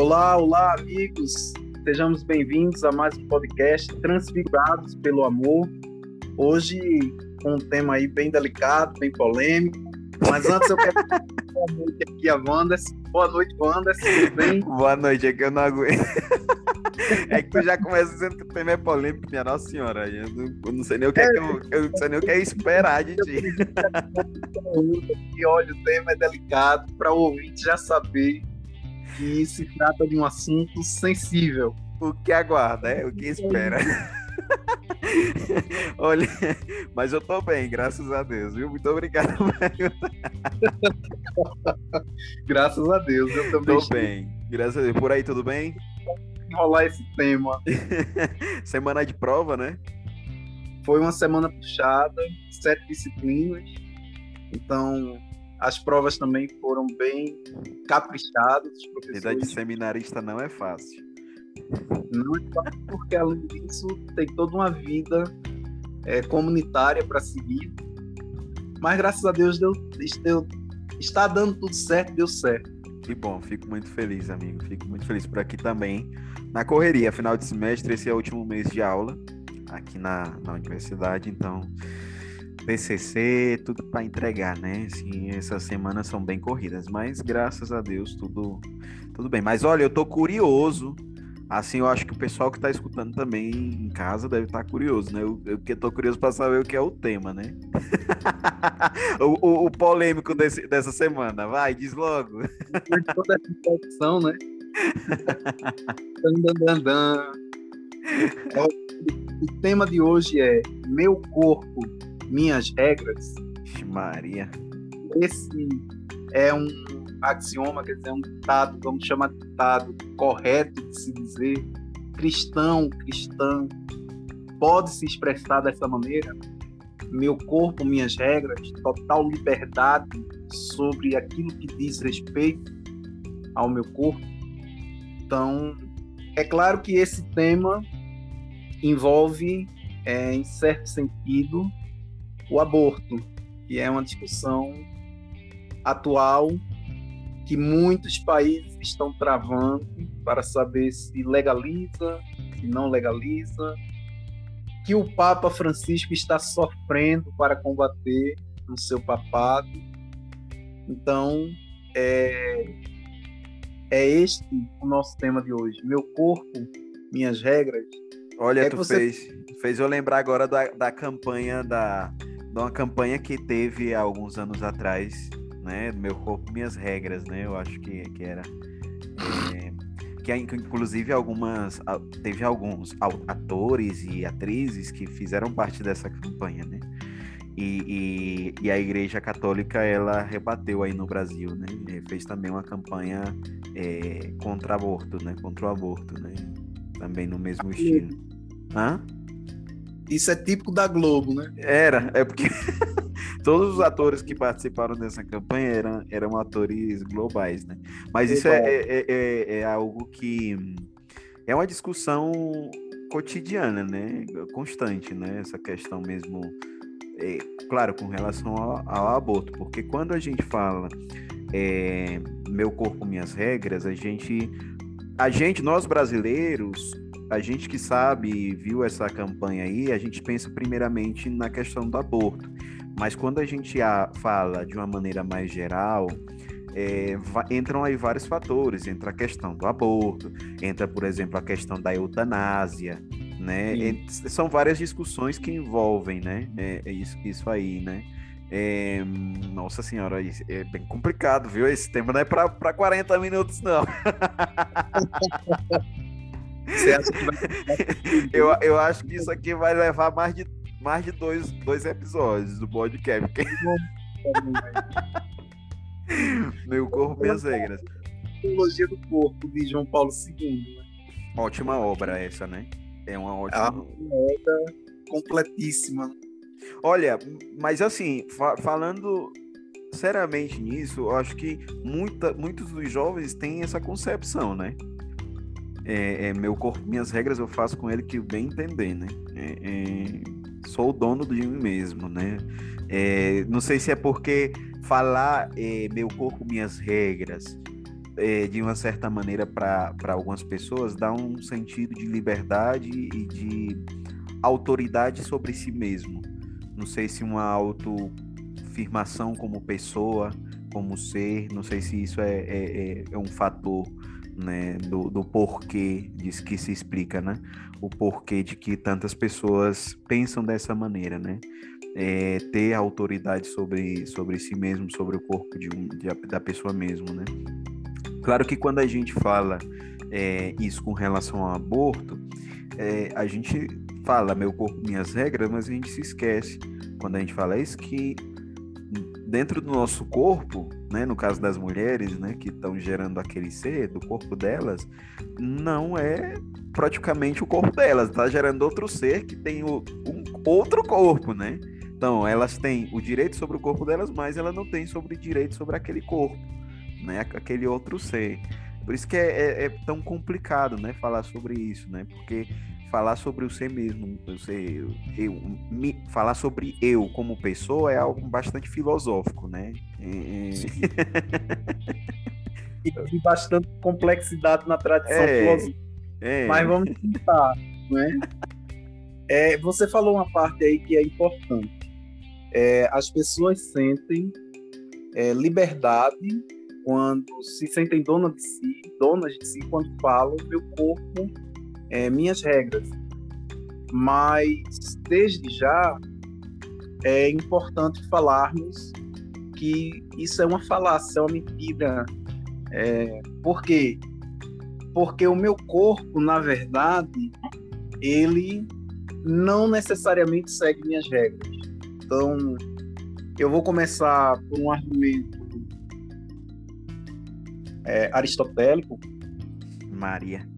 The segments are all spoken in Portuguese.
Olá, olá, amigos. Sejamos bem-vindos a mais um podcast Transfigurados pelo Amor. Hoje com um tema aí bem delicado, bem polêmico. Mas antes eu quero boa noite aqui a Wanderson. Boa noite, Wanderson. Tudo bem? Boa noite, é que eu não aguento. É que tu já começa dizendo que o tema é polêmico, minha Nossa Senhora. Eu não, eu não sei nem o que é, que eu, eu não sei nem o que é esperar de ti. E olha, o tema é delicado para o ouvinte já saber que se trata de um assunto sensível. O que aguarda, é? O que espera. Olha, mas eu tô bem, graças a Deus, viu? Muito obrigado. graças a Deus, eu também. Tô bem, graças a Deus. Por aí, tudo bem? Enrolar esse tema. semana de prova, né? Foi uma semana puxada, sete disciplinas. Então, as provas também foram bem caprichadas. Vida de seminarista não é fácil. Não é fácil porque, além disso, tem toda uma vida é, comunitária para seguir. Mas, graças a Deus, deu, deu, está dando tudo certo, deu certo. Que bom, fico muito feliz, amigo. Fico muito feliz por aqui também. Na correria, final de semestre, esse é o último mês de aula aqui na, na universidade, então TCC, tudo para entregar, né? Assim, essas semanas são bem corridas, mas graças a Deus tudo tudo bem. Mas olha, eu tô curioso. Assim, eu acho que o pessoal que está escutando também em casa deve estar tá curioso, né? Eu, eu tô curioso para saber o que é o tema, né? o, o, o, polêmico desse, dessa semana. Vai, diz logo. Toda essa introdução, né? o tema de hoje é Meu Corpo minhas regras. Maria. Esse é um axioma, quer dizer, um ditado, vamos chamar de ditado correto de se dizer. Cristão, cristã, pode se expressar dessa maneira. Meu corpo, minhas regras, total liberdade sobre aquilo que diz respeito ao meu corpo. Então, é claro que esse tema envolve, é, em certo sentido, o aborto, que é uma discussão atual que muitos países estão travando para saber se legaliza, se não legaliza, que o Papa Francisco está sofrendo para combater no seu papado. Então, é, é este o nosso tema de hoje. Meu corpo, minhas regras. Olha, é tu você... fez, fez eu lembrar agora da, da campanha da de uma campanha que teve há alguns anos atrás, né? Meu corpo, minhas regras, né? Eu acho que, que era. É, que inclusive algumas teve alguns atores e atrizes que fizeram parte dessa campanha, né? E, e, e, a Igreja Católica ela rebateu aí no Brasil, né? E fez também uma campanha é, contra aborto, né? Contra o aborto, né? Também no mesmo estilo. Hã? Isso é típico da Globo, né? Era, é porque todos os atores que participaram dessa campanha eram, eram atores globais, né? Mas isso é, é, é, é, algo que é uma discussão cotidiana, né? Constante, né? Essa questão mesmo, é, claro, com relação ao, ao, aborto, porque quando a gente fala é, meu corpo, minhas regras, a gente, a gente, nós brasileiros, a gente que sabe, viu essa campanha aí, a gente pensa primeiramente na questão do aborto. Mas quando a gente fala de uma maneira mais geral, é, entram aí vários fatores. Entra a questão do aborto, entra, por exemplo, a questão da eutanásia, né? são várias discussões que envolvem, né? É, é isso, isso aí, né? É, nossa senhora, é bem complicado, viu? Esse tema não é para 40 minutos, não. Você acha que vai... eu, eu acho que isso aqui vai levar mais de, mais de dois, dois episódios do podcast. Porque... Meu corpo, minhas regras. Teologia do Corpo, de João Paulo II. Né? Ótima obra essa, né? É uma ótima é uma obra completíssima. Olha, mas assim, fa falando seriamente nisso, eu acho que muita, muitos dos jovens têm essa concepção, né? É, é, meu corpo, minhas regras eu faço com ele que bem entender, né? É, é, sou o dono de mim mesmo, né? É, não sei se é porque falar é, meu corpo, minhas regras de uma certa maneira, para algumas pessoas, dá um sentido de liberdade e de autoridade sobre si mesmo. Não sei se uma autoafirmação como pessoa, como ser, não sei se isso é, é um fator né, do, do porquê disso que se explica, né? O porquê de que tantas pessoas pensam dessa maneira, né? É, ter autoridade sobre, sobre si mesmo, sobre o corpo de um, de, da pessoa mesmo, né? Claro que quando a gente fala é, isso com relação ao aborto, é, a gente fala meu corpo, minhas regras, mas a gente se esquece quando a gente fala isso que dentro do nosso corpo, né, no caso das mulheres, né, que estão gerando aquele ser do corpo delas, não é praticamente o corpo delas, está gerando outro ser que tem o, um outro corpo, né? Então, elas têm o direito sobre o corpo delas, mas ela não tem sobre direito sobre aquele corpo, né? Aquele outro ser. Por isso que é, é, é tão complicado, né? Falar sobre isso, né? Porque falar sobre o ser mesmo, eu, sei, eu, me, falar sobre eu como pessoa é algo bastante filosófico, né? É... e tem bastante complexidade na tradição é, filosófica. É. Mas vamos tentar, né? É, você falou uma parte aí que é importante. É, as pessoas sentem é, liberdade quando se sentem donas de si, donas de si quando falam meu corpo é, minhas regras. Mas, desde já, é importante falarmos que isso é uma falácia, é uma mentira. É, por quê? Porque o meu corpo, na verdade, ele não necessariamente segue minhas regras. Então, eu vou começar por um argumento é, aristotélico. Maria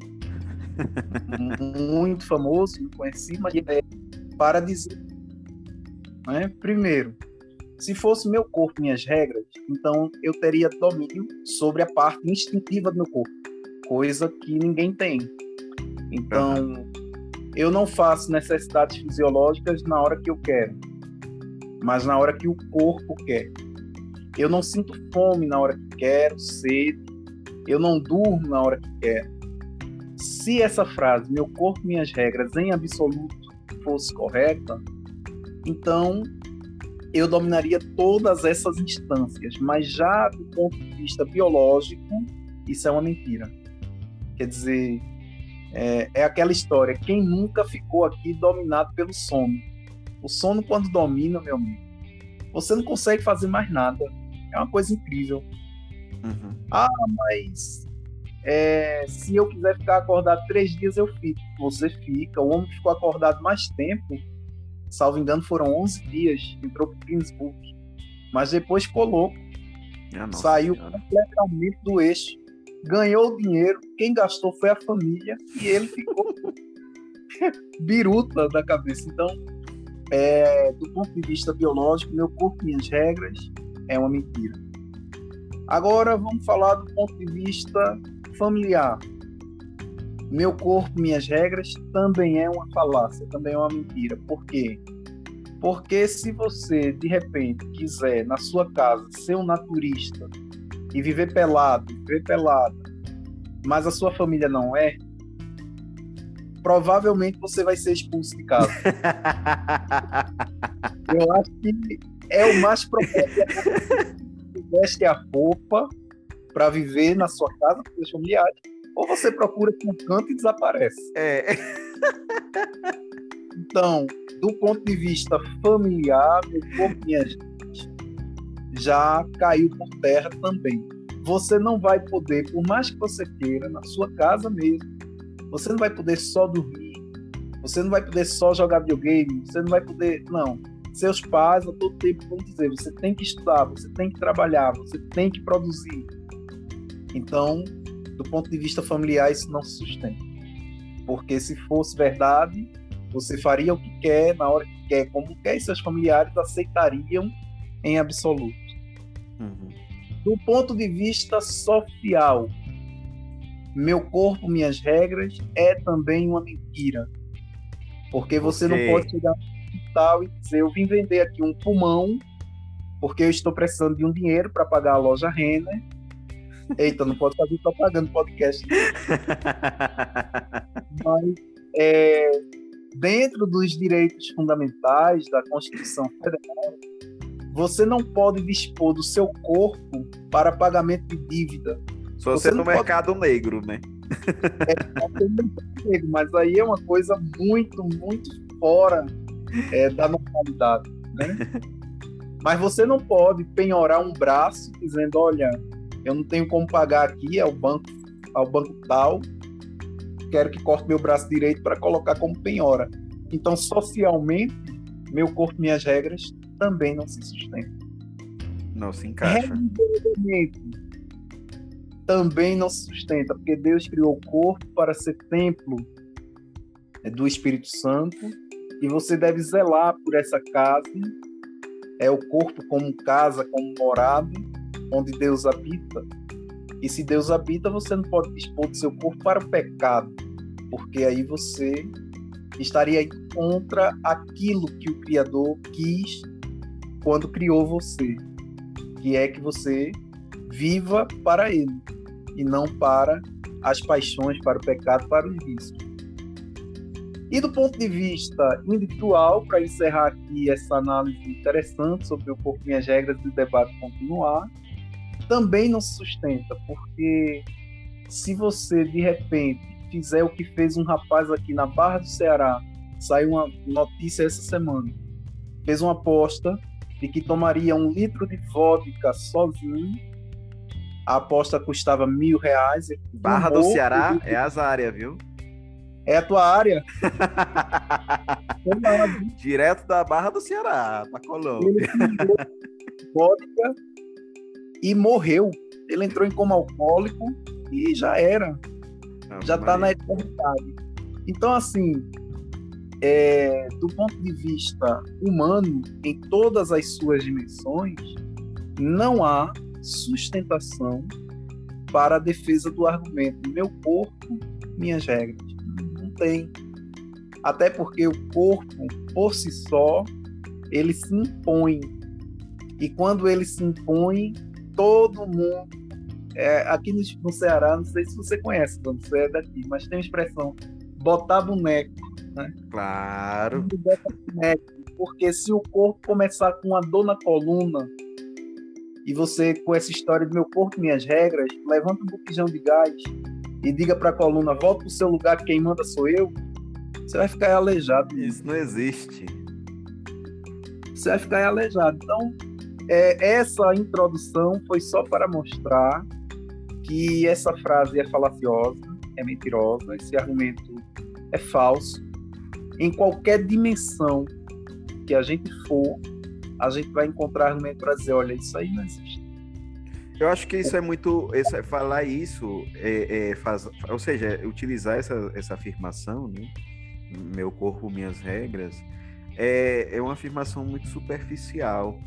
muito famoso, conhecido, mas é para dizer, né? primeiro, se fosse meu corpo minhas regras, então eu teria domínio sobre a parte instintiva do meu corpo, coisa que ninguém tem. Então, eu não faço necessidades fisiológicas na hora que eu quero, mas na hora que o corpo quer. Eu não sinto fome na hora que quero, sede. Eu não durmo na hora que quero se essa frase, meu corpo, minhas regras, em absoluto, fosse correta, então eu dominaria todas essas instâncias. Mas já do ponto de vista biológico, isso é uma mentira. Quer dizer, é, é aquela história: quem nunca ficou aqui dominado pelo sono? O sono, quando domina, meu amigo, você não consegue fazer mais nada. É uma coisa incrível. Uhum. Ah, mas é, se eu quiser ficar acordado três dias, eu fico. Você fica. O homem ficou acordado mais tempo, salvo engano, foram 11 dias. Entrou para Greensburg. Mas depois ficou louco. Saiu senhora. completamente do eixo. Ganhou o dinheiro. Quem gastou foi a família. E ele ficou biruta da cabeça. Então, é, do ponto de vista biológico, meu corpo, minhas regras, é uma mentira. Agora vamos falar do ponto de vista familiar. Meu corpo, minhas regras também é uma falácia, também é uma mentira. Por quê? Porque se você, de repente, quiser, na sua casa, ser um naturista e viver pelado, viver pelado, mas a sua família não é, provavelmente você vai ser expulso de casa. Eu acho que é o mais provável. Veste a roupa para viver na sua casa com seus familiares, ou você procura um canto e desaparece. É. Então, do ponto de vista familiar, meu minha gente, já caiu por terra também. Você não vai poder, por mais que você queira, na sua casa mesmo, você não vai poder só dormir, você não vai poder só jogar videogame, você não vai poder. Não. Seus pais a todo tempo vão dizer: você tem que estudar, você tem que trabalhar, você tem que produzir. Então, do ponto de vista familiar, isso não se sustenta. Porque se fosse verdade, você faria o que quer, na hora que quer, como quer, e seus familiares aceitariam em absoluto. Uhum. Do ponto de vista social, meu corpo, minhas regras, é também uma mentira. Porque você okay. não pode chegar no hospital e dizer: Eu vim vender aqui um pulmão, porque eu estou precisando de um dinheiro para pagar a loja Renner Eita, não pode fazer propaganda no podcast. Mas, é, dentro dos direitos fundamentais da Constituição Federal, você não pode dispor do seu corpo para pagamento de dívida. Só você no pode... mercado negro, né? É, mas aí é uma coisa muito, muito fora é, da normalidade, né? Mas você não pode penhorar um braço dizendo, olha, eu não tenho como pagar aqui ao banco, ao banco tal, quero que corte meu braço direito para colocar como penhora. Então, socialmente, meu corpo, minhas regras também não se sustentam. Não se encaixa. Também não se sustenta, porque Deus criou o corpo para ser templo é, do Espírito Santo e você deve zelar por essa casa, é o corpo como casa, como morada, onde Deus habita. E se Deus habita, você não pode dispor do seu corpo para o pecado, porque aí você estaria contra aquilo que o Criador quis quando criou você, que é que você viva para Ele e não para as paixões, para o pecado, para os vícios. E do ponto de vista individual, para encerrar aqui essa análise interessante sobre o corpo e as regras do debate continuar, também não se sustenta, porque se você de repente fizer o que fez um rapaz aqui na Barra do Ceará, saiu uma notícia essa semana, fez uma aposta de que tomaria um litro de vodka sozinho. A aposta custava mil reais. Barra do Ceará é as áreas, viu? É a tua área. Direto da Barra do Ceará, para Colômbia. vodka e morreu. Ele entrou em coma alcoólico e já era. Não, já está na eternidade. Então, assim, é, do ponto de vista humano, em todas as suas dimensões, não há sustentação para a defesa do argumento meu corpo, minhas regras. Não tem. Até porque o corpo, por si só, ele se impõe. E quando ele se impõe, todo mundo. É, aqui no, no Ceará, não sei se você conhece, você é daqui, mas tem uma expressão: botar boneco né? Claro. Porque se o corpo começar com uma dor na coluna e você, com essa história do meu corpo, minhas regras, levanta um botijão de gás e diga para a coluna, volta para o seu lugar, quem manda sou eu, você vai ficar aleijado. Isso não existe. Você vai ficar aleijado. Então, é, essa introdução foi só para mostrar que essa frase é falaciosa, é mentirosa, esse argumento é falso em qualquer dimensão que a gente for, a gente vai encontrar argumento para dizer, olha, isso aí não existe. Eu acho que isso é muito, isso é, falar isso, é, é, faz, ou seja, utilizar essa, essa afirmação, né? meu corpo, minhas regras, é, é uma afirmação muito superficial,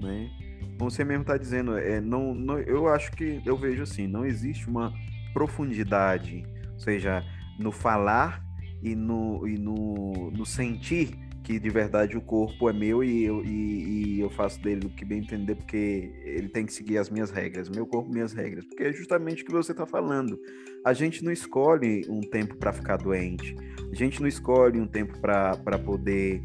né? Você mesmo está dizendo, é, não, não, eu acho que eu vejo assim, não existe uma profundidade, ou seja, no falar e no, e no, no sentir que de verdade o corpo é meu e eu, e, e, eu faço dele o que bem entender, porque ele tem que seguir as minhas regras, meu corpo, minhas regras, porque é justamente o que você está falando. A gente não escolhe um tempo para ficar doente, a gente não escolhe um tempo para poder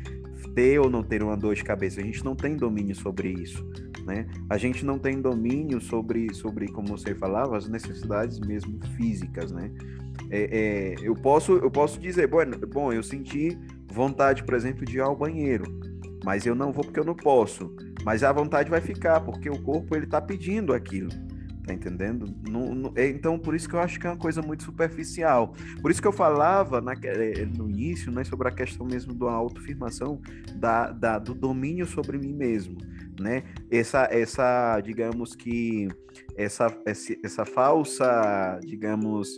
ter ou não ter uma dor de cabeça, a gente não tem domínio sobre isso. Né? A gente não tem domínio sobre, sobre, como você falava, as necessidades mesmo físicas, né? É, é, eu, posso, eu posso dizer, bom, bom, eu senti vontade, por exemplo, de ir ao banheiro, mas eu não vou porque eu não posso. Mas a vontade vai ficar, porque o corpo ele está pedindo aquilo. Tá entendendo? É, então, por isso que eu acho que é uma coisa muito superficial. Por isso que eu falava na, é, no início né, sobre a questão mesmo da autoafirmação, da, da, do domínio sobre mim mesmo. Né? Essa, essa digamos que, essa, essa, essa falsa, digamos,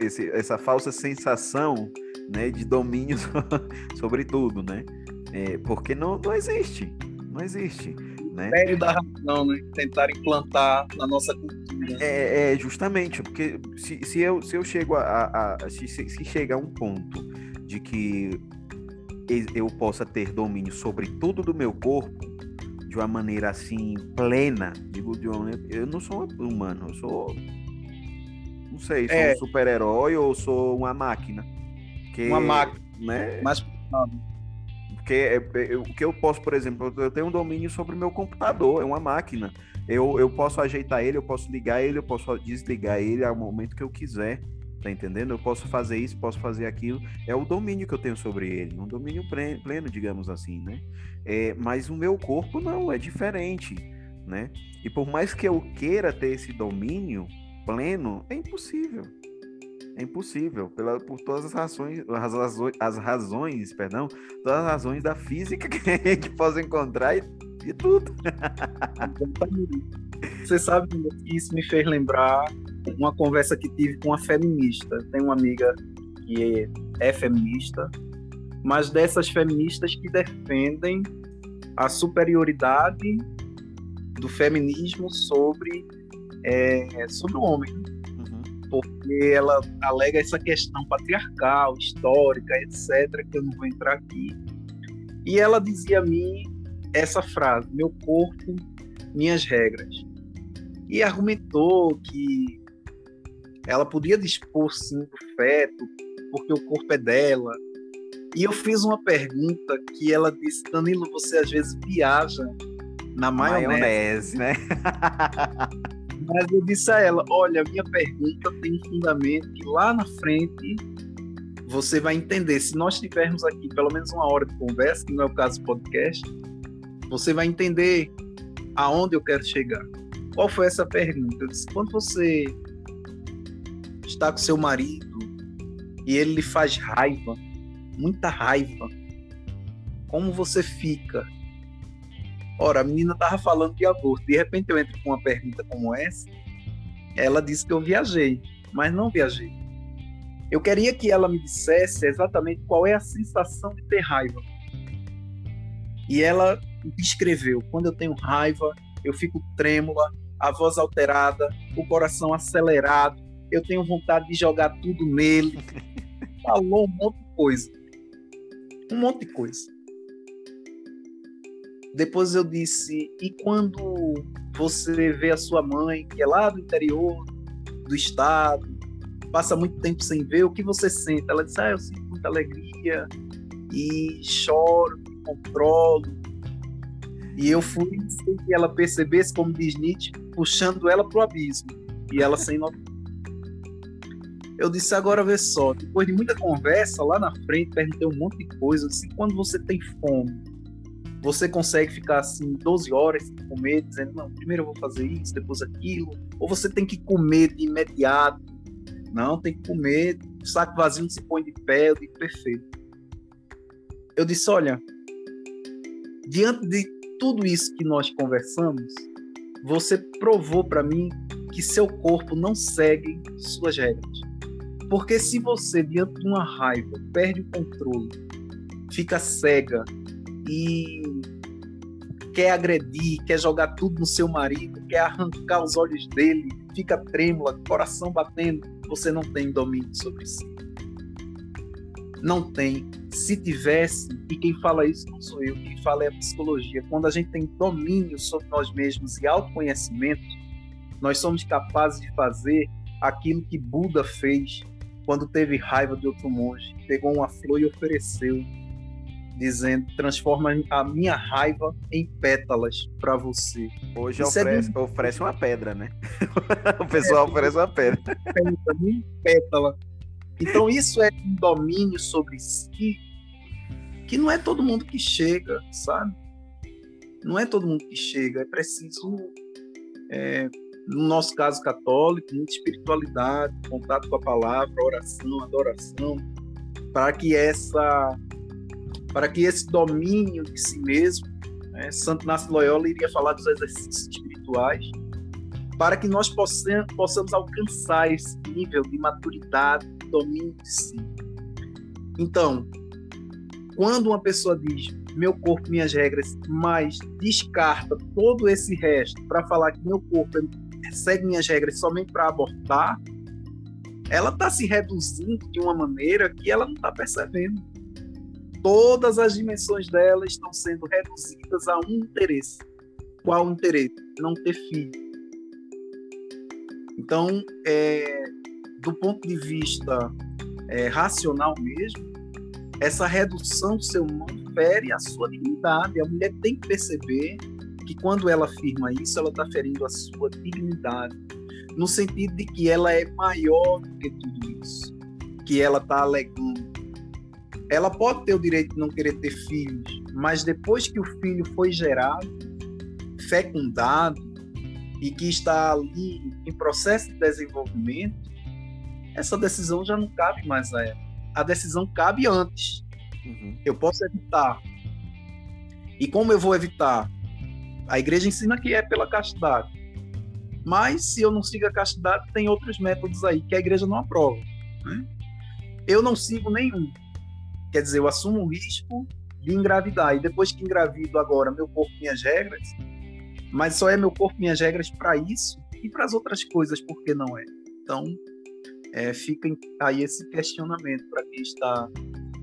esse, essa falsa sensação né, de domínio sobre tudo, né? É, porque não, não existe, não existe. Né? Sério da razão, né? Tentar implantar na nossa cultura. É, é justamente, porque se, se, eu, se eu chego a, a, a se, se chega a um ponto de que eu possa ter domínio sobre tudo do meu corpo, de uma maneira assim plena, digo de uma, eu não sou humano, eu sou não sei, sou é. um super-herói ou sou uma máquina. Que, uma máquina, né? Mas porque é, é, o que eu posso, por exemplo, eu tenho um domínio sobre o meu computador, é uma máquina. Eu, eu posso ajeitar ele, eu posso ligar ele, eu posso desligar ele ao momento que eu quiser. Tá entendendo? Eu posso fazer isso, posso fazer aquilo. É o domínio que eu tenho sobre ele, um domínio pleno, digamos assim, né? É, mas o meu corpo não, é diferente, né? E por mais que eu queira ter esse domínio pleno, é impossível. É impossível, pela, por todas as razões, as razões, as razões, perdão, todas as razões da física que a gente encontrar e, e tudo. Você sabe que isso me fez lembrar uma conversa que tive com uma feminista. Tem uma amiga que é, é feminista, mas dessas feministas que defendem a superioridade do feminismo sobre, é, sobre o homem. Porque ela alega essa questão patriarcal, histórica, etc., que eu não vou entrar aqui. E ela dizia a mim essa frase: meu corpo, minhas regras. E argumentou que ela podia dispor sim do feto, porque o corpo é dela. E eu fiz uma pergunta que ela disse: Danilo, você às vezes viaja na maionese, maionese né? Mas eu disse a ela: olha, minha pergunta tem um fundamento que lá na frente você vai entender. Se nós tivermos aqui pelo menos uma hora de conversa, que não é o caso do podcast, você vai entender aonde eu quero chegar. Qual foi essa pergunta? Eu disse: quando você está com seu marido e ele lhe faz raiva, muita raiva, como você fica? Ora, a menina tava falando de aborto, de repente eu entro com uma pergunta como essa, ela disse que eu viajei, mas não viajei. Eu queria que ela me dissesse exatamente qual é a sensação de ter raiva. E ela descreveu: quando eu tenho raiva, eu fico trêmula, a voz alterada, o coração acelerado, eu tenho vontade de jogar tudo nele. Falou um monte de coisa. Um monte de coisa. Depois eu disse: e quando você vê a sua mãe, que é lá do interior do estado, passa muito tempo sem ver, o que você sente? Ela disse: ah, eu sinto muita alegria e choro, me controlo. E eu fui sem que ela percebesse, como diz Nietzsche, puxando ela para o abismo. E ela sem notar. Eu disse, agora vê só, depois de muita conversa, lá na frente, perguntei um monte de coisa. Eu disse, quando você tem fome, você consegue ficar assim 12 horas sem comer, dizendo, não, primeiro eu vou fazer isso, depois aquilo, ou você tem que comer de imediato. Não, tem que comer, o saco vazio não se põe de pé, eu digo, perfeito. Eu disse, olha, diante de tudo isso que nós conversamos, você provou para mim que seu corpo não segue suas regras. Porque se você, diante de uma raiva, perde o controle, fica cega e quer agredir, quer jogar tudo no seu marido, quer arrancar os olhos dele, fica trêmula, coração batendo, você não tem domínio sobre si. Não tem. Se tivesse, e quem fala isso não sou eu, quem fala é a psicologia. Quando a gente tem domínio sobre nós mesmos e autoconhecimento, nós somos capazes de fazer aquilo que Buda fez quando teve raiva de outro monge, pegou uma flor e ofereceu, dizendo: transforma a minha raiva em pétalas para você. Hoje oferece, é oferece uma pedra, né? o pessoal é, oferece uma pedra. pétala. Então isso é um domínio sobre si que não é todo mundo que chega, sabe? Não é todo mundo que chega. É preciso é, no nosso caso católico, muita espiritualidade, contato com a palavra, oração, adoração, para que essa para que esse domínio de si mesmo, né, Santo Inácio Loyola iria falar dos exercícios espirituais, para que nós possamos, alcançar esse nível de maturidade, de domínio de si. Então, quando uma pessoa diz meu corpo, minhas regras, mas descarta todo esse resto para falar que meu corpo segue minhas regras somente para abortar, ela está se reduzindo de uma maneira que ela não está percebendo. Todas as dimensões dela estão sendo reduzidas a um interesse, qual interesse? Não ter filho. Então, é, do ponto de vista é, racional mesmo, essa redução do ser humano fere a sua dignidade. A mulher tem que perceber que quando ela afirma isso, ela está ferindo a sua dignidade, no sentido de que ela é maior do que tudo isso, que ela está alegando. Ela pode ter o direito de não querer ter filhos, mas depois que o filho foi gerado, fecundado e que está ali em processo de desenvolvimento, essa decisão já não cabe mais a ela. A decisão cabe antes. Uhum. Eu posso evitar. E como eu vou evitar? A igreja ensina que é pela castidade. Mas se eu não sigo a castidade, tem outros métodos aí que a igreja não aprova. Né? Eu não sigo nenhum. Quer dizer, eu assumo o risco de engravidar. E depois que engravido agora, meu corpo, minhas regras. Mas só é meu corpo, minhas regras para isso e para as outras coisas, por que não é? Então, é, fica aí esse questionamento para quem está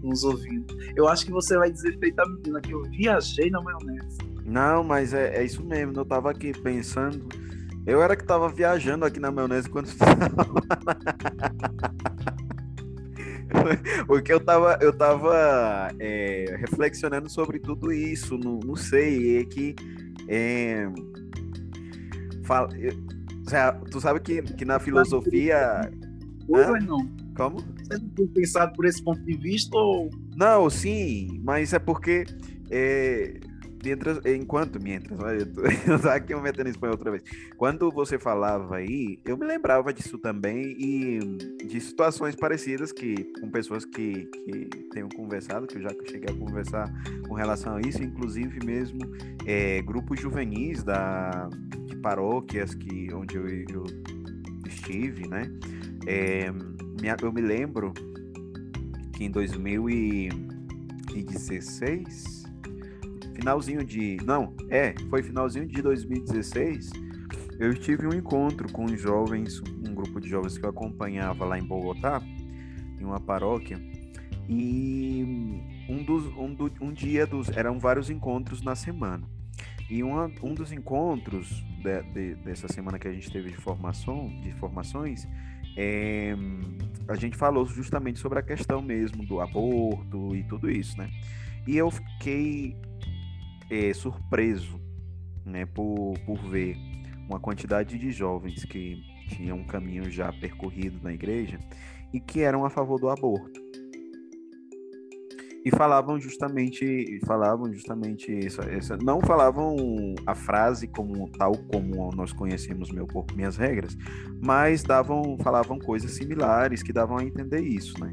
nos ouvindo. Eu acho que você vai dizer, feita menina, que eu viajei na maionese. Não, mas é, é isso mesmo. Eu estava aqui pensando. Eu era que estava viajando aqui na maionese quando Porque eu tava, eu tava é, reflexionando sobre tudo isso, não, não sei, é que é, fala, eu, tu sabe que, que na filosofia ou não? Como? Você não tem pensado por esse ponto de vista ou... Não, sim, mas é porque é, mientras, enquanto, mientras, olha, eu tô aqui em espanhol outra vez. Quando você falava aí, eu me lembrava disso também e de situações parecidas que com pessoas que, que tenho conversado, que eu já cheguei a conversar com relação a isso, inclusive mesmo é, grupos juvenis da, de paróquias que, onde eu, eu estive, né? É, eu me lembro que em 2016, finalzinho de. Não, é, foi finalzinho de 2016, eu tive um encontro com jovens, um grupo de jovens que eu acompanhava lá em Bogotá, em uma paróquia, e um, dos, um, do, um dia dos. eram vários encontros na semana. E uma, um dos encontros de, de, dessa semana que a gente teve de formação, de formações, é, a gente falou justamente sobre a questão mesmo do aborto e tudo isso, né? E eu fiquei é, surpreso, né, por, por ver uma quantidade de jovens que tinham um caminho já percorrido na igreja e que eram a favor do aborto. E falavam justamente falavam justamente isso, essa, não falavam a frase como tal como nós conhecemos meu corpo minhas regras mas davam falavam coisas similares que davam a entender isso né?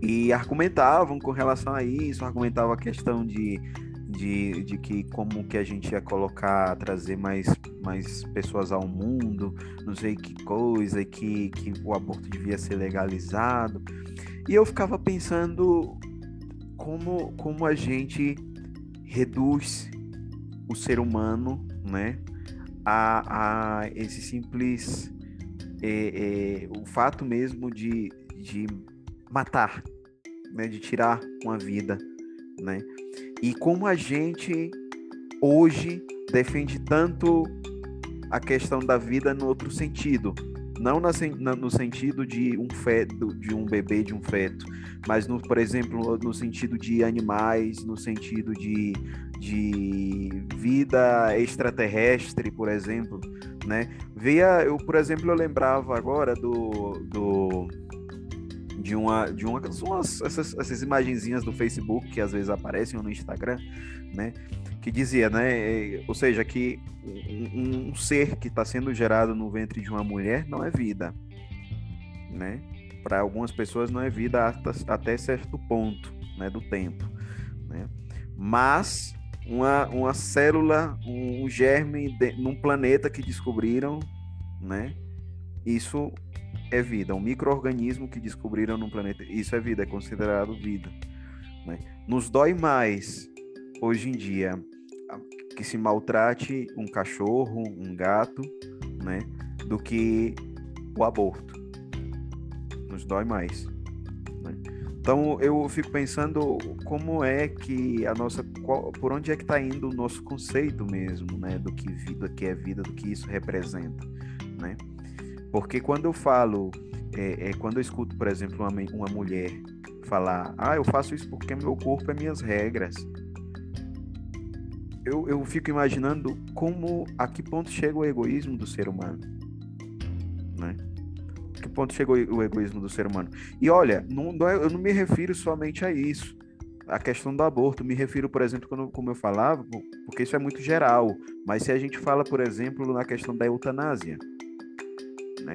E argumentavam com relação a isso argumentavam a questão de de, de que como que a gente ia colocar, trazer mais, mais pessoas ao mundo, não sei que coisa, que, que o aborto devia ser legalizado. E eu ficava pensando como, como a gente reduz o ser humano, né, a, a esse simples é, é, o fato mesmo de, de matar, né, de tirar uma vida, né, e como a gente hoje defende tanto a questão da vida no outro sentido, não no sentido de um feto, de um bebê, de um feto, mas no, por exemplo, no sentido de animais, no sentido de, de vida extraterrestre, por exemplo, né? Via, eu, por exemplo, eu lembrava agora do, do de uma de uma umas, essas, essas imagenzinhas do Facebook que às vezes aparecem ou no Instagram, né? Que dizia, né? Ou seja, que um, um ser que está sendo gerado no ventre de uma mulher não é vida, né? Para algumas pessoas não é vida até certo ponto, né? Do tempo, né? Mas uma, uma célula, um germe de, num planeta que descobriram, né? Isso é vida. Um microorganismo que descobriram num planeta, isso é vida, é considerado vida. Né? Nos dói mais hoje em dia que se maltrate um cachorro, um gato, né, do que o aborto. Nos dói mais. Né? Então eu fico pensando como é que a nossa, qual, por onde é que está indo o nosso conceito mesmo, né, do que vida, que é vida, do que isso representa, né? Porque quando eu falo, é, é, quando eu escuto, por exemplo, uma, uma mulher falar, ah, eu faço isso porque meu corpo é minhas regras. Eu, eu fico imaginando como, a que ponto chega o egoísmo do ser humano, né? que ponto chegou o egoísmo do ser humano? E olha, não é, eu não me refiro somente a isso. A questão do aborto, me refiro, por exemplo, quando, como eu falava, porque isso é muito geral, mas se a gente fala, por exemplo, na questão da eutanásia, né?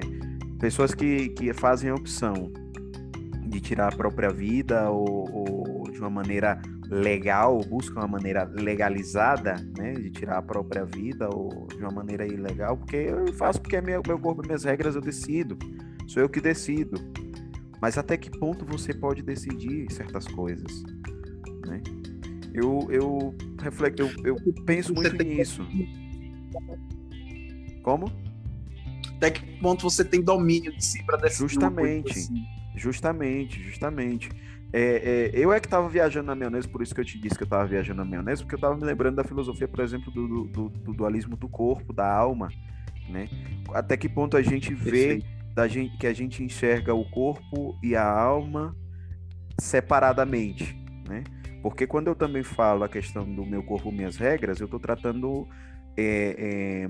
pessoas que, que fazem a opção de tirar a própria vida ou, ou de uma maneira legal, buscam uma maneira legalizada, né, de tirar a própria vida ou de uma maneira ilegal, porque eu faço porque é meu, meu corpo, minhas regras, eu decido. Sou eu que decido. Mas até que ponto você pode decidir certas coisas, né? Eu, eu reflexo, eu, eu penso muito nisso. Como? Até que ponto você tem domínio de si para decidir Justamente, assim. justamente, justamente. É, é, eu é que estava viajando na maionese, por isso que eu te disse que eu estava viajando na maionese, porque eu estava me lembrando da filosofia, por exemplo, do, do, do, dualismo do corpo, da alma, né? Até que ponto a gente vê da gente, que a gente enxerga o corpo e a alma separadamente, né? Porque quando eu também falo a questão do meu corpo, minhas regras, eu estou tratando é, é,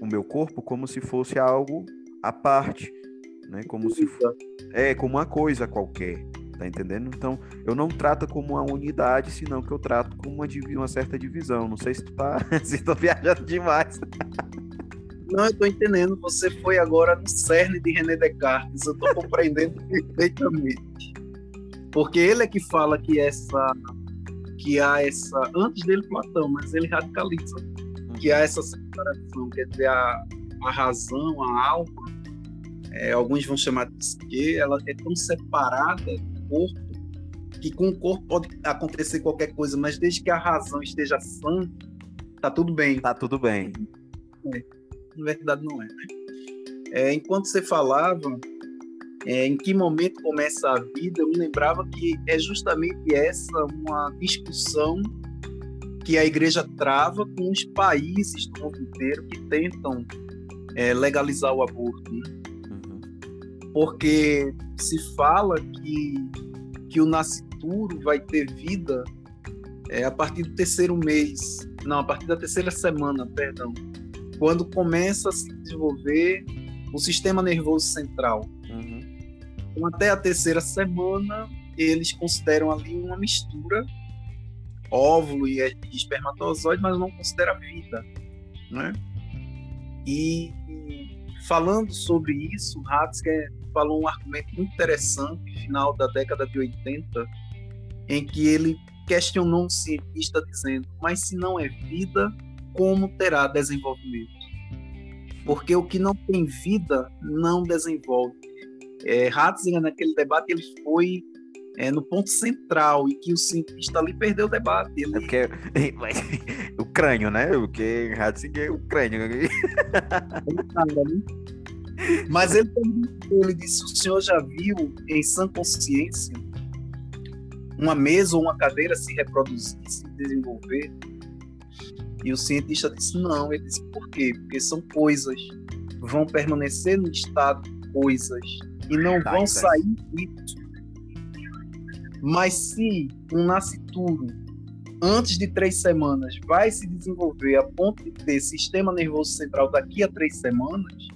o meu corpo como se fosse algo à parte, né? Como se é como uma coisa qualquer, tá entendendo? Então eu não trato como uma unidade, senão que eu trato como uma, uma certa divisão. Não sei se tu tá, se tô viajando demais. Não, eu tô entendendo. Você foi agora no cerne de René Descartes. Eu tô compreendendo perfeitamente. Porque ele é que fala que essa que há essa antes dele Platão, mas ele radicaliza que há essa separação, quer dizer, a, a razão, a alma, é, alguns vão chamar de psique, ela é tão separada do corpo que com o corpo pode acontecer qualquer coisa, mas desde que a razão esteja sã, tá tudo bem. Tá tudo bem. É na verdade não é. Né? é enquanto você falava, é, em que momento começa a vida, eu me lembrava que é justamente essa uma discussão que a igreja trava com os países do mundo inteiro que tentam é, legalizar o aborto. Né? Uhum. Porque se fala que, que o nascituro vai ter vida é, a partir do terceiro mês, não, a partir da terceira semana, perdão, quando começa a se desenvolver o sistema nervoso central. Uhum. Então, até a terceira semana, eles consideram ali uma mistura óvulo e espermatozoide, mas não considera vida, né? E falando sobre isso, Hatzker falou um argumento muito interessante, final da década de 80, em que ele questionou um cientista dizendo: mas se não é vida, como terá desenvolvimento. Porque o que não tem vida não desenvolve. É, naquele debate, ele foi é, no ponto central e que o cientista ali perdeu o debate. Ele... É porque o crânio, né? Porque Ratzinger é o crânio. Mas ele, ele disse: o senhor já viu em sã consciência uma mesa ou uma cadeira se reproduzir, se desenvolver? E o cientista disse: não. Ele disse: por quê? Porque são coisas. Vão permanecer no estado de coisas e não tá, vão sair disso. Mas se um nascituro, antes de três semanas, vai se desenvolver a ponto de ter sistema nervoso central daqui a três semanas,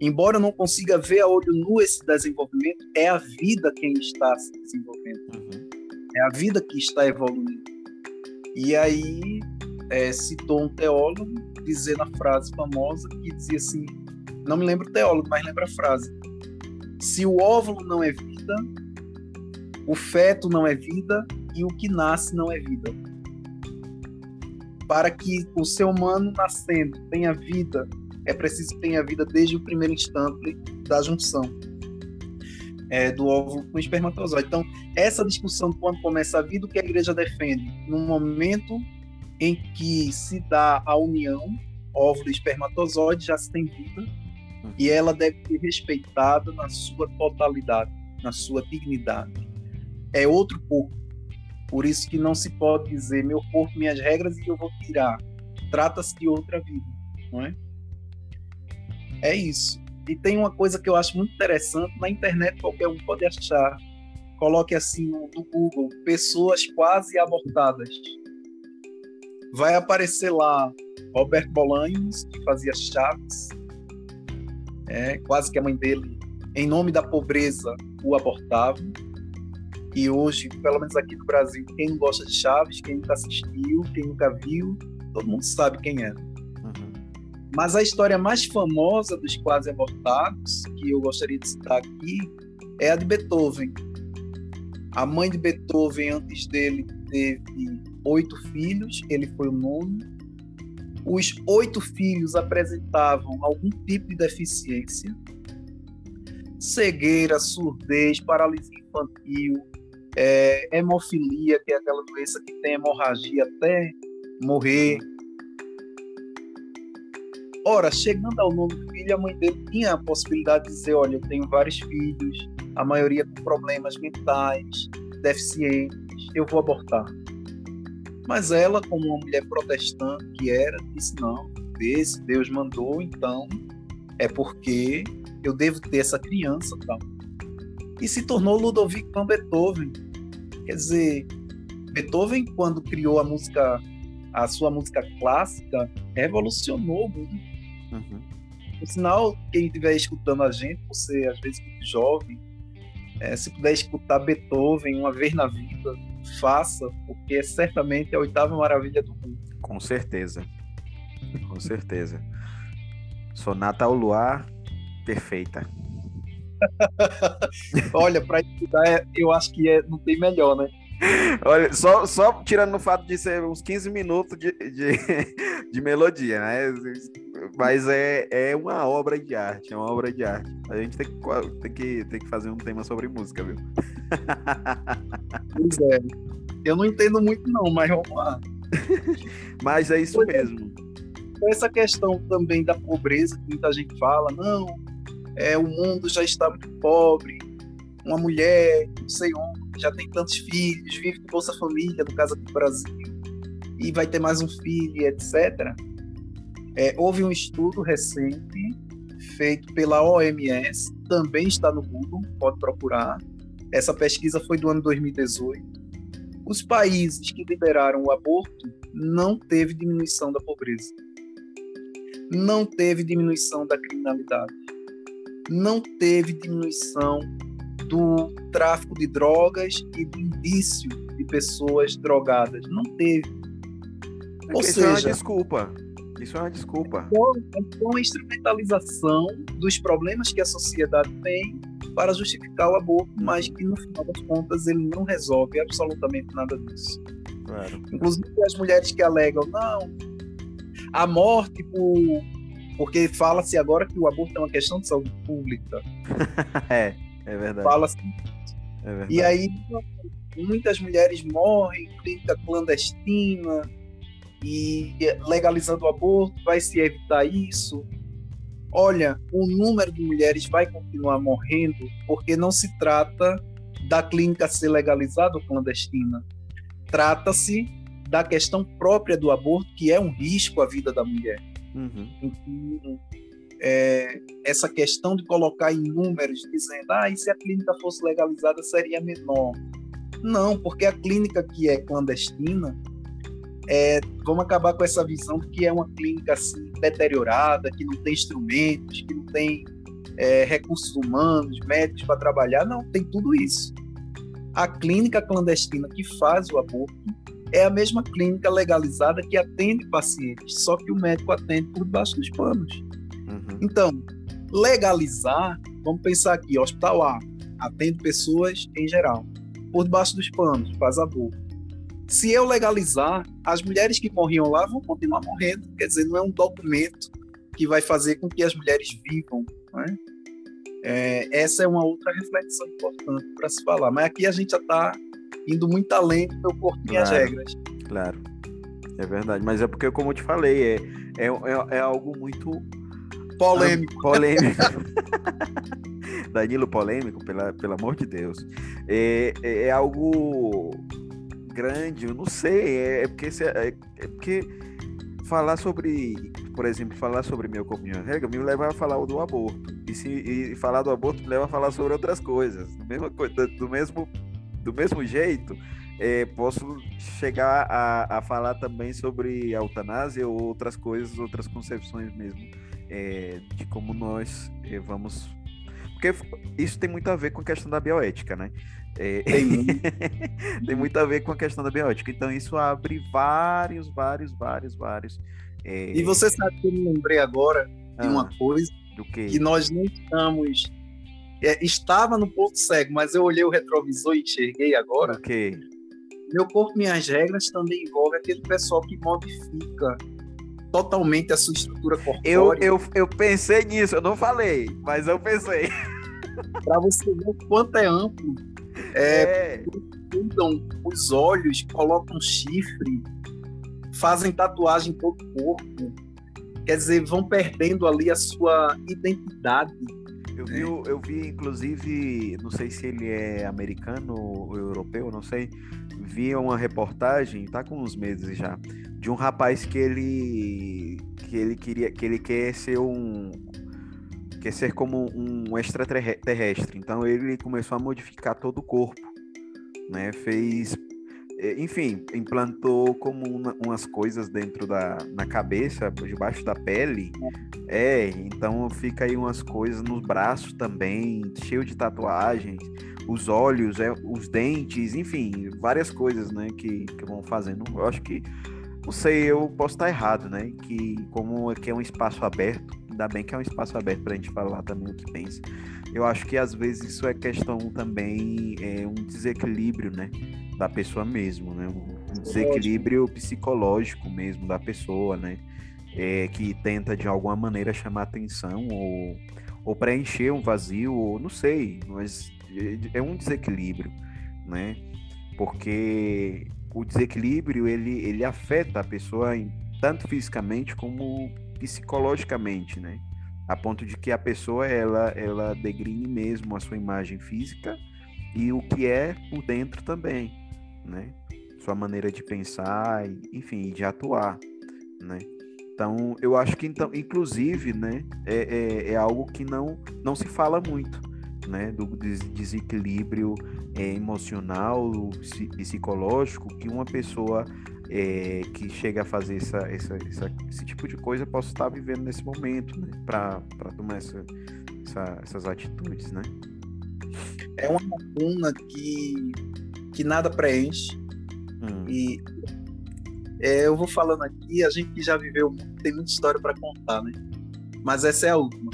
embora eu não consiga ver a olho nu esse desenvolvimento, é a vida quem está se desenvolvendo. Uhum. É a vida que está evoluindo. E aí é, citou um teólogo dizendo a frase famosa que dizia assim: não me lembro o teólogo, mas lembra a frase. Se o óvulo não é vida, o feto não é vida e o que nasce não é vida. Para que o ser humano nascendo tenha vida, é preciso que tenha vida desde o primeiro instante da junção é, do óvulo com o espermatozoide. Então, essa discussão quando começa a vida, o que a igreja defende? No momento em que se dá a união óvulo e espermatozoide, já se tem vida, e ela deve ser respeitada na sua totalidade, na sua dignidade. É outro corpo. Por isso que não se pode dizer meu corpo, minhas regras e eu vou tirar. Trata-se de outra vida, não é? É isso. E tem uma coisa que eu acho muito interessante, na internet qualquer um pode achar. Coloque assim no, Google, pessoas quase abortadas. Vai aparecer lá Roberto Bolanhos, que fazia Chaves, é, quase que a mãe dele, em nome da pobreza, o abortava. E hoje, pelo menos aqui no Brasil, quem gosta de Chaves, quem nunca assistiu, quem nunca viu, todo mundo sabe quem é. Uhum. Mas a história mais famosa dos quase abortados, que eu gostaria de citar aqui, é a de Beethoven. A mãe de Beethoven, antes dele, teve oito filhos, ele foi o nono. Os oito filhos apresentavam algum tipo de deficiência: cegueira, surdez, paralisia infantil, é, hemofilia, que é aquela doença que tem hemorragia até morrer. Ora, chegando ao nono filho, a mãe dele tinha a possibilidade de dizer: Olha, eu tenho vários filhos, a maioria com problemas mentais, deficientes, eu vou abortar. Mas ela, como uma mulher protestante que era, disse: Não, se Deus mandou, então é porque eu devo ter essa criança. Tal. E se tornou Ludovico van Beethoven, Quer dizer, Beethoven, quando criou a música, a sua música clássica, revolucionou o mundo. Uhum. Por sinal, quem estiver escutando a gente, você às vezes muito jovem, é, se puder escutar Beethoven uma vez na vida, faça, porque é certamente a oitava maravilha do mundo. Com certeza. Com certeza. Sonata ao Luar, perfeita. Olha, para estudar, é, eu acho que é, não tem melhor, né? Olha, só, só tirando no fato de ser uns 15 minutos de, de, de, melodia, né? Mas é, é uma obra de arte, é uma obra de arte. A gente tem que, tem que, tem que fazer um tema sobre música, viu? Pois é. Eu não entendo muito, não, mas vamos lá. mas é isso pois é. mesmo. É. Essa questão também da pobreza, que muita gente fala, não, é, o mundo já está muito pobre, uma mulher, não sei onde, já tem tantos filhos, vive com Bolsa Família, no caso aqui do Brasil, e vai ter mais um filho, etc. É, houve um estudo recente feito pela OMS, também está no Google, pode procurar. Essa pesquisa foi do ano 2018. Os países que liberaram o aborto não teve diminuição da pobreza, não teve diminuição da criminalidade não teve diminuição do tráfico de drogas e do indício de pessoas drogadas. Não teve. É Ou seja, isso é uma desculpa. Isso é uma desculpa. É uma instrumentalização dos problemas que a sociedade tem para justificar o aborto, mas que no final das contas ele não resolve absolutamente nada disso. Claro. Inclusive as mulheres que alegam, não, a morte por porque fala-se agora que o aborto é uma questão de saúde pública. é, é verdade. Fala-se. É verdade. E aí muitas mulheres morrem em clínica clandestina e legalizando o aborto vai se evitar isso. Olha, o número de mulheres vai continuar morrendo porque não se trata da clínica ser legalizada ou clandestina. Trata-se da questão própria do aborto, que é um risco à vida da mulher. Uhum. Então, é, essa questão de colocar em números, dizendo, ah, e se a clínica fosse legalizada seria menor? Não, porque a clínica que é clandestina, é, vamos acabar com essa visão que é uma clínica assim, deteriorada, que não tem instrumentos, que não tem é, recursos humanos, médicos para trabalhar. Não, tem tudo isso. A clínica clandestina que faz o aborto é a mesma clínica legalizada que atende pacientes, só que o médico atende por debaixo dos panos. Uhum. Então, legalizar, vamos pensar aqui, Hospital A atende pessoas em geral, por debaixo dos panos, faz aborto. Se eu legalizar, as mulheres que morriam lá vão continuar morrendo. Quer dizer, não é um documento que vai fazer com que as mulheres vivam. É? É, essa é uma outra reflexão importante para se falar. Mas aqui a gente já está indo muito além do meu corpo e minhas regras. Claro, é verdade. Mas é porque, como eu te falei, é, é, é, é algo muito polêmico. polêmico. Danilo polêmico, pela, pelo amor de Deus. É, é, é algo grande, eu não sei. É, é porque, é, é, porque falar sobre, por exemplo, falar sobre meu corpo minha regra me leva a falar do aborto. E, se, e falar do aborto me leva a falar sobre outras coisas. Do mesmo, do mesmo, do mesmo jeito, é, posso chegar a, a falar também sobre a eutanásia ou outras coisas, outras concepções mesmo, é, de como nós é, vamos. Porque isso tem muito a ver com a questão da bioética, né? É... Tem. tem muito a ver com a questão da bioética. Então, isso abre vários, vários, vários, vários. E você sabe que eu me lembrei agora de ah, uma coisa que nós não estamos. É, estava no ponto cego, mas eu olhei o retrovisor e enxerguei agora. Ok meu corpo, minhas regras também envolve aquele pessoal que modifica totalmente a sua estrutura corpórea. Eu, eu, eu pensei nisso, eu não falei, mas eu pensei. Para você ver o quanto é amplo. É, é. Mudam os olhos, colocam chifre, fazem tatuagem em todo o corpo. Quer dizer, vão perdendo ali a sua identidade. Eu vi, eu vi, inclusive, não sei se ele é americano ou europeu, não sei, vi uma reportagem, tá com uns meses já, de um rapaz que ele que ele queria que ele quer ser um quer ser como um extraterrestre. Então ele começou a modificar todo o corpo, né? Fez enfim, implantou como uma, umas coisas dentro da na cabeça, debaixo da pele. É, então fica aí umas coisas nos braços também, cheio de tatuagens os olhos, é, os dentes, enfim, várias coisas, né, que, que vão fazendo. Eu acho que, não sei, eu posso estar errado, né, que como aqui é um espaço aberto, ainda bem que é um espaço aberto para a gente falar também o que pensa. Eu acho que às vezes isso é questão também, é um desequilíbrio, né, da pessoa mesmo, né, um desequilíbrio psicológico mesmo da pessoa, né, é, que tenta de alguma maneira chamar atenção ou, ou preencher um vazio, ou não sei, mas é um desequilíbrio, né? Porque o desequilíbrio ele, ele afeta a pessoa em, tanto fisicamente como psicologicamente, né? A ponto de que a pessoa ela ela degrine mesmo a sua imagem física e o que é por dentro também, né? Sua maneira de pensar, enfim, de atuar, né? Então, eu acho que, então, inclusive, né, é, é, é algo que não, não se fala muito, né, do desequilíbrio é, emocional, psicológico que uma pessoa é, que chega a fazer essa, essa, essa, esse tipo de coisa possa estar vivendo nesse momento, né, para tomar essa, essa, essas atitudes, né? É uma lacuna que, que nada preenche hum. e é, eu vou falando aqui, a gente que já viveu tem muita história para contar, né? Mas essa é a última.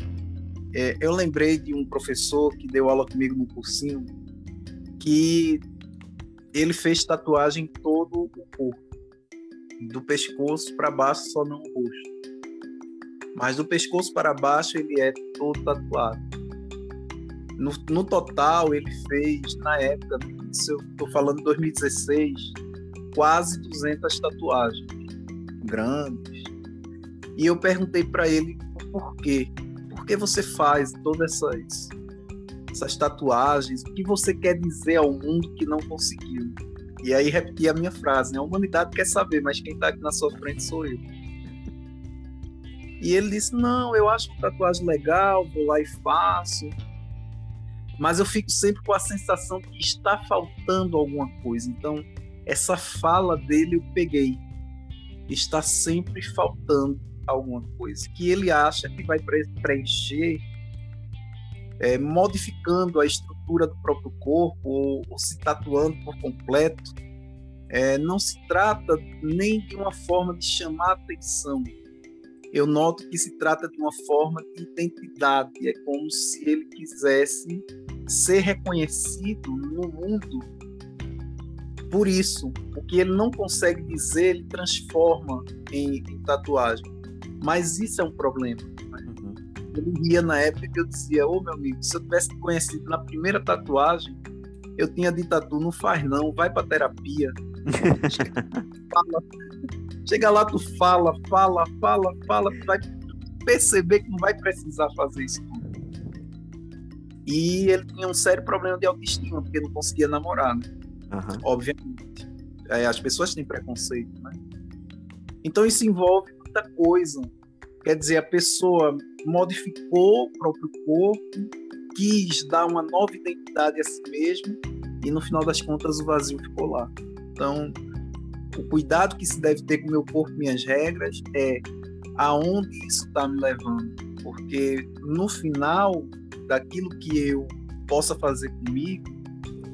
É, eu lembrei de um professor que deu aula comigo no cursinho que ele fez tatuagem em todo o corpo, do pescoço para baixo, só não o rosto. Mas do pescoço para baixo ele é todo tatuado. No, no total, ele fez, na época, se eu estou falando 2016, quase 200 tatuagens grandes. E eu perguntei para ele por quê por que você faz todas essas, essas tatuagens? O que você quer dizer ao mundo que não conseguiu? E aí repeti a minha frase, né? A humanidade quer saber, mas quem está aqui na sua frente sou eu. E ele disse: Não, eu acho tatuagem legal, vou lá e faço. Mas eu fico sempre com a sensação que está faltando alguma coisa. Então, essa fala dele eu peguei. Está sempre faltando alguma coisa que ele acha que vai preencher é, modificando a estrutura do próprio corpo ou, ou se tatuando por completo. É, não se trata nem de uma forma de chamar atenção. Eu noto que se trata de uma forma de identidade. É como se ele quisesse ser reconhecido no mundo por isso. O que ele não consegue dizer, ele transforma em, em tatuagem. Mas isso é um problema. Né? Uhum. Eu ria na época que eu dizia, ô oh, meu amigo, se eu tivesse conhecido na primeira tatuagem, eu tinha dito tatu, não faz não, vai pra terapia. Chega lá, tu fala, fala, fala, fala, tu vai perceber que não vai precisar fazer isso. E ele tinha um sério problema de autoestima, porque não conseguia namorar, né? Aham. Obviamente. É, as pessoas têm preconceito, né? Então isso envolve muita coisa. Quer dizer, a pessoa modificou o próprio corpo, quis dar uma nova identidade a si mesmo, e no final das contas o vazio ficou lá. Então, o cuidado que se deve ter com o meu corpo, minhas regras, é aonde isso está me levando. Porque no final daquilo que eu possa fazer comigo,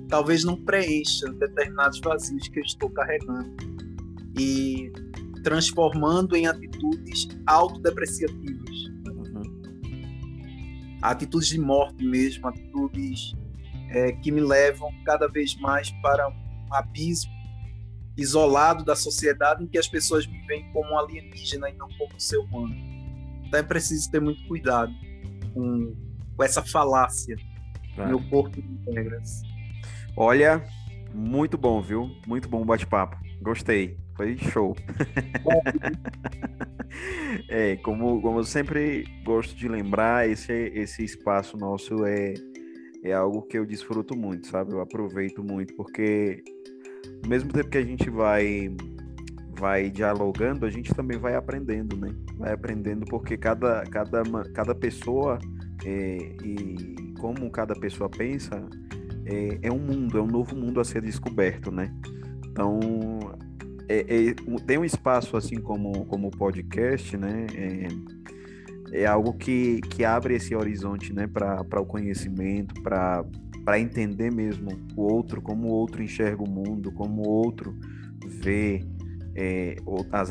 talvez não preencha determinados vazios que eu estou carregando. E transformando em atitudes autodepreciativas. Uhum. Atitudes de morte mesmo, atitudes é, que me levam cada vez mais para um abismo isolado da sociedade em que as pessoas me veem como um alienígena e não como um ser humano. Então é preciso ter muito cuidado com, com essa falácia. Claro. Meu corpo de regras. Olha, muito bom, viu? Muito bom o bate-papo. Gostei. Foi show. é, como, como eu sempre gosto de lembrar, esse, esse espaço nosso é, é algo que eu desfruto muito, sabe? Eu aproveito muito, porque ao mesmo tempo que a gente vai vai dialogando, a gente também vai aprendendo, né? Vai aprendendo porque cada, cada, cada pessoa é, e como cada pessoa pensa é, é um mundo, é um novo mundo a ser descoberto, né? Então é, é, tem um espaço assim como como o podcast, né? É, é algo que, que abre esse horizonte, né? Para o conhecimento, para para entender mesmo o outro, como o outro enxerga o mundo, como o outro vê é,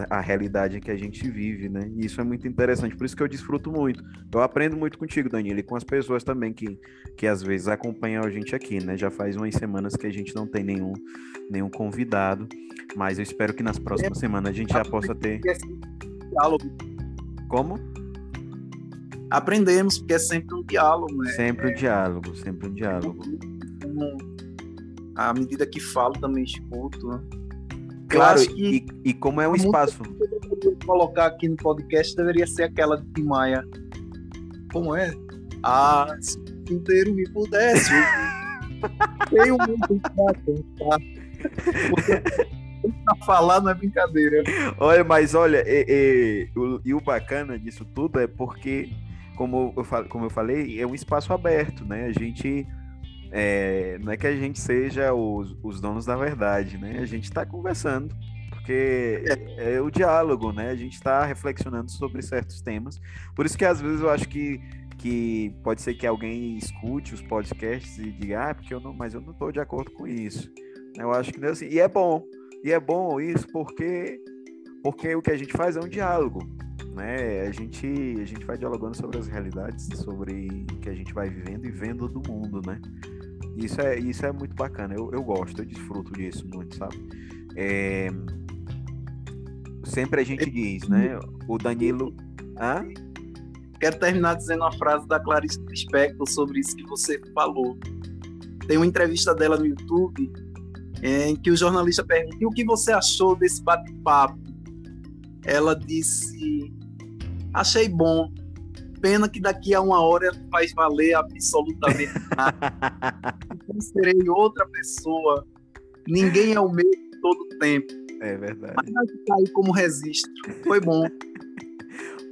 a, realidade que a gente vive, né? E isso é muito interessante, por isso que eu desfruto muito. Eu aprendo muito contigo, Danilo, e com as pessoas também que, que às vezes acompanham a gente aqui, né? Já faz umas semanas que a gente não tem nenhum, nenhum convidado, mas eu espero que nas próximas é, semanas a gente já possa ter. Diálogo. Como? Aprendemos, porque é sempre um diálogo. Né? Sempre um diálogo, sempre um diálogo. À medida que falo, também escuto. Né? Claro, e, e, como é um espaço. Que eu colocar aqui no podcast deveria ser aquela de Maia. Como é? Ah, se o inteiro me pudesse. Tem um mundo pra contar. Porque falar não é brincadeira. Olha, mas olha, e, e, o, e o bacana disso tudo é porque, como eu, como eu falei, é um espaço aberto, né? A gente é, não é que a gente seja os, os donos da verdade, né? A gente está conversando, porque é, é, o diálogo, né? A gente está reflexionando sobre certos temas. Por isso que às vezes eu acho que, que pode ser que alguém escute os podcasts e diga, ah, porque eu não, mas eu não estou de acordo com isso. Eu acho que não é assim. E é bom, e é bom isso porque porque o que a gente faz é um diálogo, né? A gente a gente vai dialogando sobre as realidades, sobre o que a gente vai vivendo e vendo do mundo, né? Isso é, isso é muito bacana, eu, eu gosto, eu desfruto disso muito, sabe? É... Sempre a gente diz, né? O Danilo. Hã? Quero terminar dizendo uma frase da Clarice Lispector sobre isso que você falou. Tem uma entrevista dela no YouTube em que o jornalista pergunta: e o que você achou desse bate-papo? Ela disse: achei bom, Pena que daqui a uma hora não faz valer absolutamente nada. então serei outra pessoa. Ninguém é o mesmo todo o tempo. É verdade. Mas vai ficar aí como registro. Foi bom.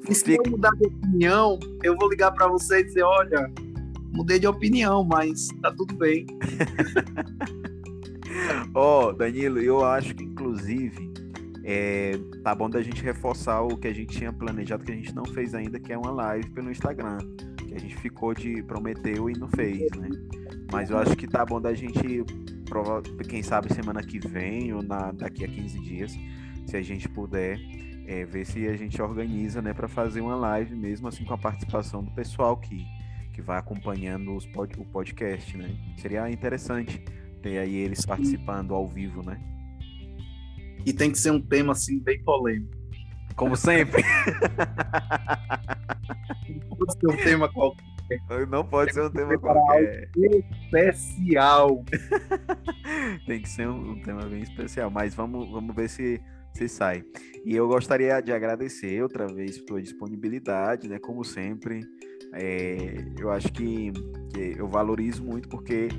E se eu mudar de opinião, eu vou ligar para você e dizer: olha, mudei de opinião, mas tá tudo bem. Ó, oh, Danilo, eu acho que inclusive é, tá bom da gente reforçar o que a gente tinha planejado, que a gente não fez ainda, que é uma live pelo Instagram. Que a gente ficou de prometeu e não fez, né? Mas eu acho que tá bom da gente, quem sabe semana que vem ou na, daqui a 15 dias, se a gente puder, é, ver se a gente organiza, né, para fazer uma live mesmo assim com a participação do pessoal que, que vai acompanhando os pod, o podcast, né? Seria interessante ter aí eles participando ao vivo, né? E tem que ser um tema assim bem polêmico. Como sempre. Não pode ser um tema qualquer. Não pode ser um tema qualquer. Especial. tem que ser um, um, tema bem especial. Mas vamos, vamos ver se, se sai. E eu gostaria de agradecer outra vez pela disponibilidade, né? Como sempre, é, eu acho que, que, eu valorizo muito porque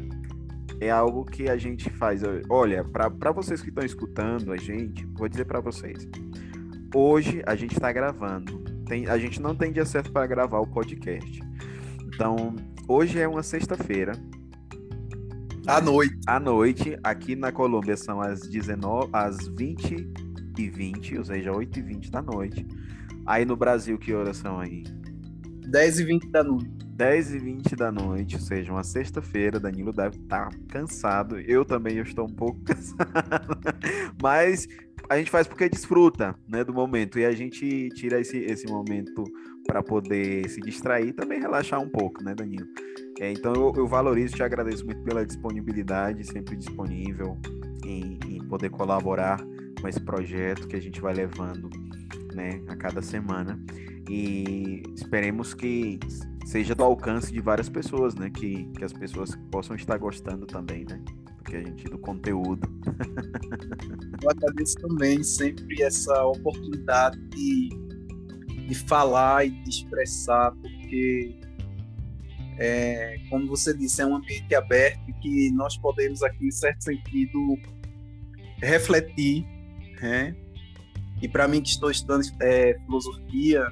é algo que a gente faz. Olha, para vocês que estão escutando a gente, vou dizer para vocês. Hoje a gente está gravando. Tem, a gente não tem dia certo para gravar o podcast. Então, hoje é uma sexta-feira. À noite. À noite, aqui na Colômbia são as 19, às 20 e 20, ou seja, 8 e 20 da noite. Aí no Brasil, que horas são aí? 10 e 20 da noite. 10 e 20 da noite, ou seja, uma sexta-feira, Danilo deve estar tá cansado. Eu também eu estou um pouco cansado. Mas a gente faz porque desfruta, né, do momento e a gente tira esse, esse momento para poder se distrair e também relaxar um pouco, né, Danilo? É, então eu, eu valorizo, te agradeço muito pela disponibilidade, sempre disponível em, em poder colaborar com esse projeto que a gente vai levando né, a cada semana. E esperemos que seja do alcance de várias pessoas, né? Que, que as pessoas possam estar gostando também, né? Porque a gente do conteúdo. Eu agradeço também sempre essa oportunidade de, de falar e de expressar, porque é, como você disse, é um ambiente aberto que nós podemos aqui, em certo sentido, refletir né? E para mim que estou estudando é, filosofia,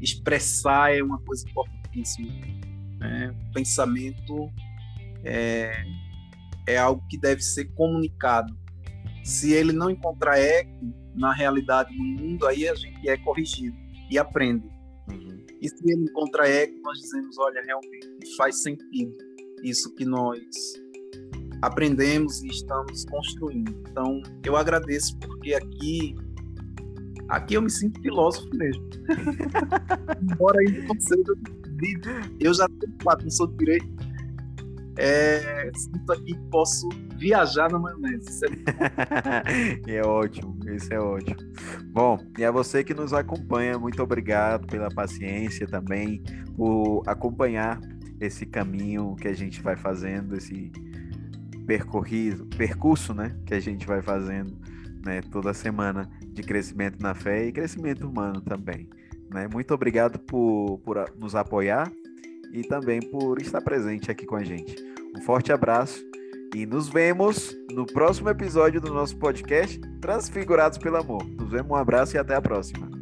expressar é uma coisa importantíssima. Né? Pensamento é, é algo que deve ser comunicado. Se ele não encontrar eco na realidade do mundo, aí a gente é corrigido e aprende. E se ele encontrar eco, nós dizemos, olha, realmente faz sentido isso que nós aprendemos e estamos construindo. Então, eu agradeço porque aqui aqui eu me sinto filósofo mesmo. Embora ainda não seja eu já tenho quatro, não sou de direito. É, sinto aqui que posso viajar na maionese. É, é ótimo, isso é ótimo. Bom, e a você que nos acompanha, muito obrigado pela paciência também, por acompanhar esse caminho que a gente vai fazendo, esse percorrido, percurso, né, que a gente vai fazendo, né, toda semana de crescimento na fé e crescimento humano também, né? Muito obrigado por, por nos apoiar e também por estar presente aqui com a gente. Um forte abraço e nos vemos no próximo episódio do nosso podcast Transfigurados pelo Amor. Nos vemos, um abraço e até a próxima.